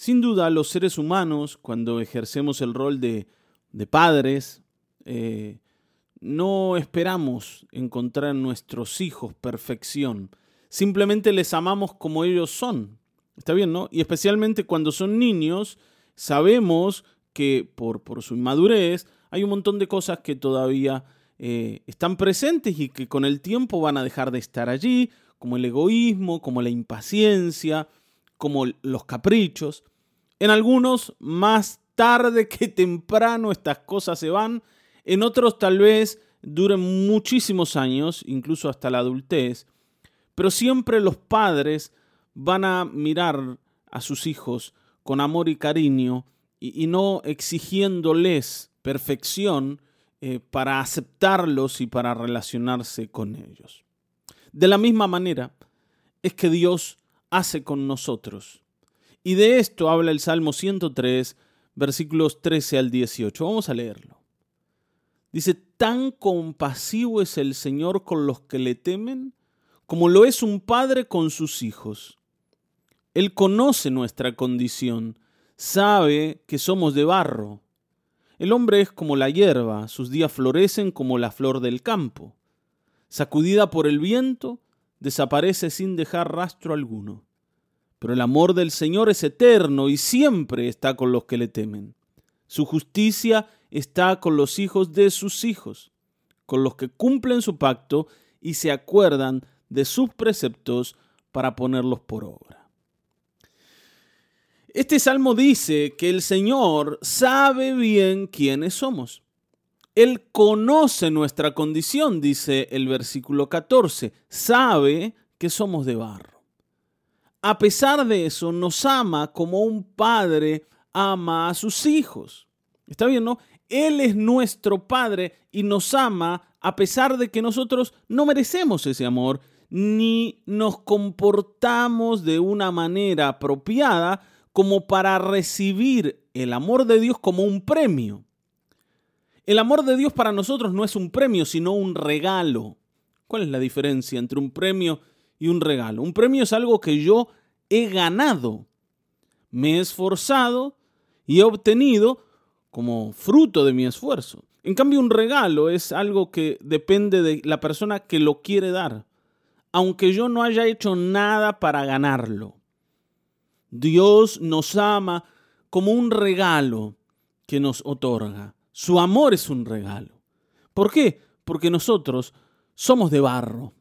Sin duda, los seres humanos, cuando ejercemos el rol de, de padres, eh, no esperamos encontrar en nuestros hijos perfección. Simplemente les amamos como ellos son. Está bien, ¿no? Y especialmente cuando son niños, sabemos que por, por su inmadurez hay un montón de cosas que todavía eh, están presentes y que con el tiempo van a dejar de estar allí, como el egoísmo, como la impaciencia, como los caprichos. En algunos, más tarde que temprano, estas cosas se van. En otros, tal vez duren muchísimos años, incluso hasta la adultez. Pero siempre los padres van a mirar a sus hijos con amor y cariño y, no exigiéndoles perfección eh, para aceptarlos y para relacionarse con ellos. De la misma manera es que Dios hace con nosotros. Y de esto habla el Salmo 103, versículos 13 al 18. Vamos a leerlo. Dice, tan compasivo es el Señor con los que le temen, como lo es un padre con sus hijos. Él conoce nuestra condición, sabe que somos de barro. El hombre es como la hierba, sus días florecen como la flor del campo. Sacudida por el viento, desaparece sin dejar rastro alguno. Pero el amor del Señor es eterno y siempre está con los que le temen. Su justicia está con los hijos de sus hijos, con los que cumplen su pacto y se acuerdan de sus preceptos para ponerlos por obra. Este salmo dice que el Señor sabe bien quiénes somos. Él conoce nuestra condición, dice el versículo 14. Sabe que somos de barro a pesar de eso, nos ama como un padre ama a sus hijos. ¿Está bien, no? Él es nuestro Padre y nos ama a pesar de que nosotros no merecemos ese amor, ni nos comportamos de una manera apropiada como para recibir el amor de Dios como un premio. El amor de Dios para nosotros no es un premio, sino un regalo. ¿Cuál es la diferencia entre un premio y un regalo. Un premio es algo que yo he ganado, me he esforzado y he obtenido como fruto de mi esfuerzo. En cambio, un regalo es algo que depende de la persona que lo quiere dar, aunque yo no haya hecho nada para ganarlo. Dios nos ama como un regalo que nos otorga. Su amor es un regalo. ¿Por qué? Porque nosotros somos de barro.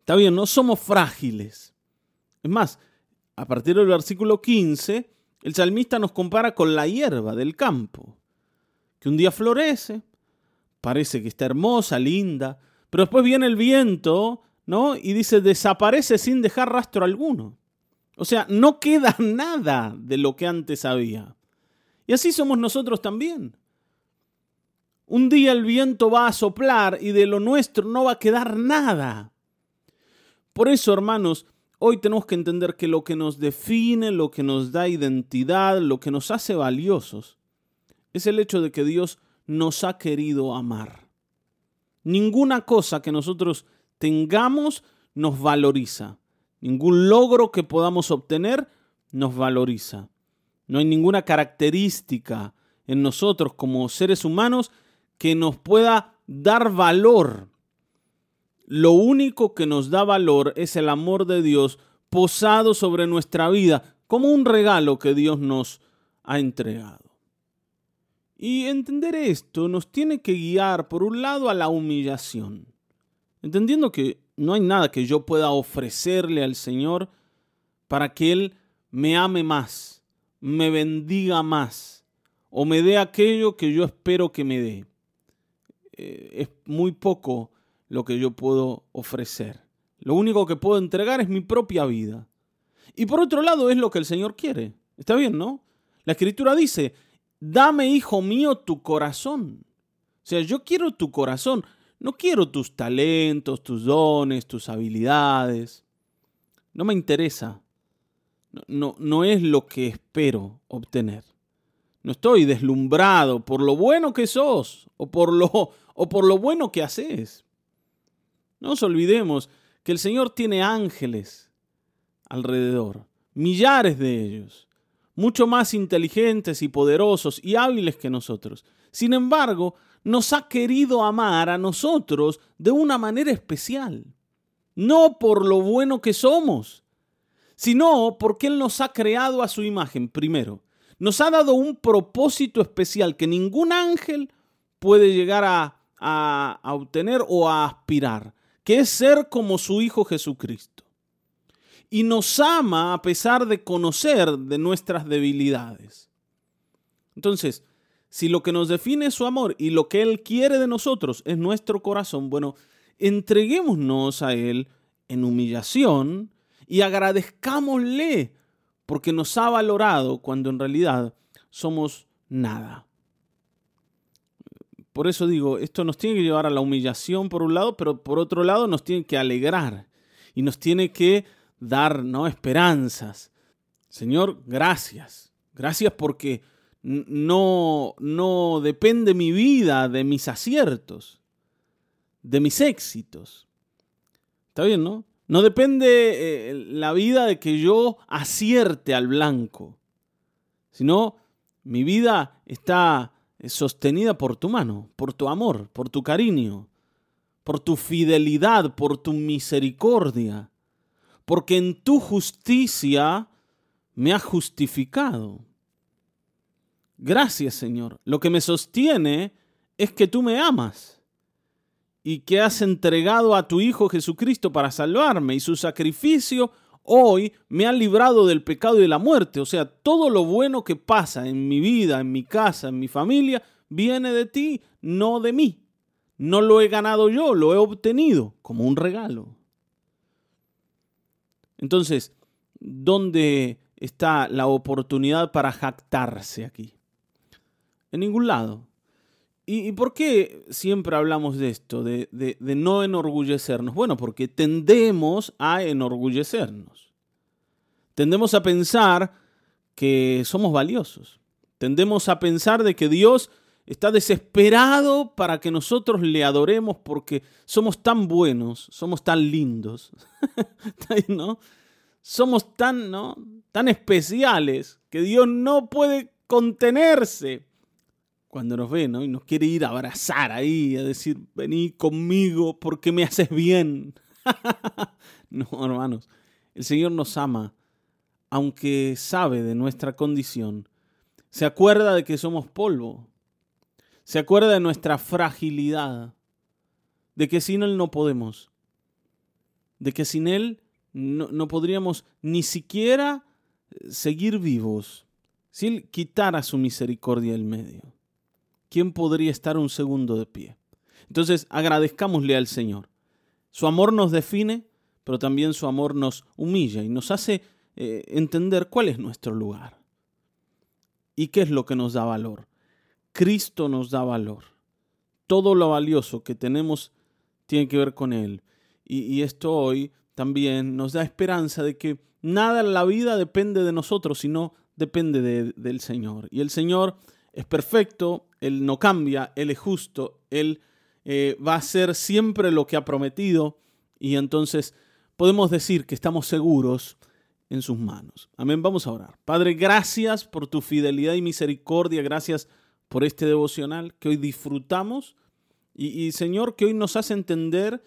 Está bien, no somos frágiles. Es más, a partir del versículo 15, el salmista nos compara con la hierba del campo, que un día florece, parece que está hermosa, linda, pero después viene el viento, ¿no? Y dice, desaparece sin dejar rastro alguno. O sea, no queda nada de lo que antes había. Y así somos nosotros también. Un día el viento va a soplar y de lo nuestro no va a quedar nada. Por eso, hermanos, hoy tenemos que entender que lo que nos define, lo que nos da identidad, lo que nos hace valiosos, es el hecho de que Dios nos ha querido amar. Ninguna cosa que nosotros tengamos nos valoriza. Ningún logro que podamos obtener nos valoriza. No hay ninguna característica en nosotros como seres humanos que nos pueda dar valor lo único que nos da valor es el amor de Dios posado sobre nuestra vida como un regalo que Dios nos ha entregado. Y entender esto nos tiene que guiar, por un lado, a la humillación, entendiendo que no hay nada que yo pueda ofrecerle al Señor para que Él me ame más, me bendiga más o me dé aquello que yo espero que me dé. Eh, es muy poco lo que yo puedo ofrecer. Lo único que puedo entregar es mi propia vida. Y por otro lado es lo que el Señor quiere. Está bien, ¿no? La escritura dice, dame, hijo mío, tu corazón. O sea, yo quiero tu corazón. No quiero tus talentos, tus dones, tus habilidades. No me interesa. No, no, es lo que espero obtener. No estoy deslumbrado por lo bueno que sos o por lo, o por lo bueno que haces. No nos olvidemos que el Señor tiene ángeles alrededor, millares de ellos, mucho más inteligentes y poderosos y hábiles que nosotros. Sin embargo, nos ha querido amar a nosotros de una manera especial. No por lo bueno que somos, sino porque Él nos ha creado a su imagen primero. Nos ha dado un propósito especial que ningún ángel puede llegar a, a, obtener o a aspirar, que es ser como su Hijo Jesucristo. Y nos ama a pesar de conocer de nuestras debilidades. Entonces, si lo que nos define es su amor y lo que Él quiere de nosotros es nuestro corazón, bueno, entreguémonos a Él en humillación y agradezcámosle porque nos ha valorado cuando en realidad somos nada. Por eso digo, esto nos tiene que llevar a la humillación por un lado, pero por otro lado nos tiene que alegrar y nos tiene que dar ¿no? esperanzas. Señor, gracias. Gracias porque no, no depende mi vida de mis aciertos, de mis éxitos. ¿Está bien, no? No depende eh, la vida de que yo acierte al blanco, sino mi vida está sostenida por tu mano, por tu amor, por tu cariño, por tu fidelidad, por tu misericordia, porque en tu justicia me has justificado. Gracias, Señor. Lo que me sostiene es que tú me amas y que has entregado a tu Hijo Jesucristo para salvarme y su sacrificio hoy me ha librado del pecado y de la muerte. O sea, todo lo bueno que pasa en mi vida, en mi casa, en mi familia, viene de ti, no de mí. No lo he ganado yo, lo he obtenido como un regalo. Entonces, ¿dónde está la oportunidad para jactarse aquí? En ningún lado. ¿Y, por qué siempre hablamos de esto, de, no enorgullecernos? Bueno, porque tendemos a enorgullecernos. Tendemos a pensar que somos valiosos. Tendemos a pensar de que Dios está desesperado para que nosotros le adoremos porque somos tan buenos, somos tan lindos, ¿no? Somos tan, ¿no? tan especiales que Dios no puede contenerse cuando nos ve, ¿no? Y nos quiere ir a abrazar ahí, a decir, vení conmigo porque me haces bien. no, hermanos, el Señor nos ama, aunque sabe de nuestra condición. Se acuerda de que somos polvo. Se acuerda de nuestra fragilidad. De que sin Él no podemos. De que sin Él no, podríamos ni siquiera seguir vivos. Si Él quitara su misericordia del medio. ¿Quién podría estar un segundo de pie? Entonces, agradezcámosle al Señor. Su amor nos define, pero también su amor nos humilla y nos hace eh, entender cuál es nuestro lugar. ¿Y qué es lo que nos da valor? Cristo nos da valor. Todo lo valioso que tenemos tiene que ver con Él. Y, esto hoy también nos da esperanza de que nada en la vida depende de nosotros, sino depende del Señor. Y el Señor es perfecto, Él no cambia, Él es justo, Él eh, va a hacer siempre lo que ha prometido y entonces podemos decir que estamos seguros en sus manos. Amén, vamos a orar. Padre, gracias por tu fidelidad y misericordia, gracias por este devocional que hoy disfrutamos y, y Señor, que hoy nos hace entender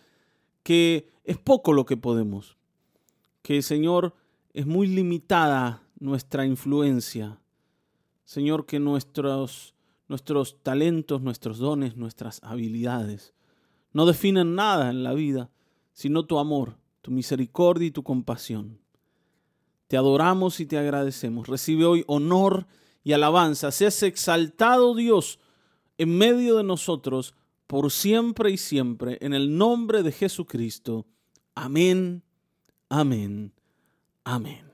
que es poco lo que podemos, que Señor es muy limitada nuestra influencia, Señor, que nuestros, nuestros talentos, nuestros dones, nuestras habilidades no definen nada en la vida, sino tu amor, tu misericordia y tu compasión. Te adoramos y te agradecemos. Recibe hoy honor y alabanza. Seas exaltado Dios en medio de nosotros por siempre y siempre, en el nombre de Jesucristo. Amén, amén, amén.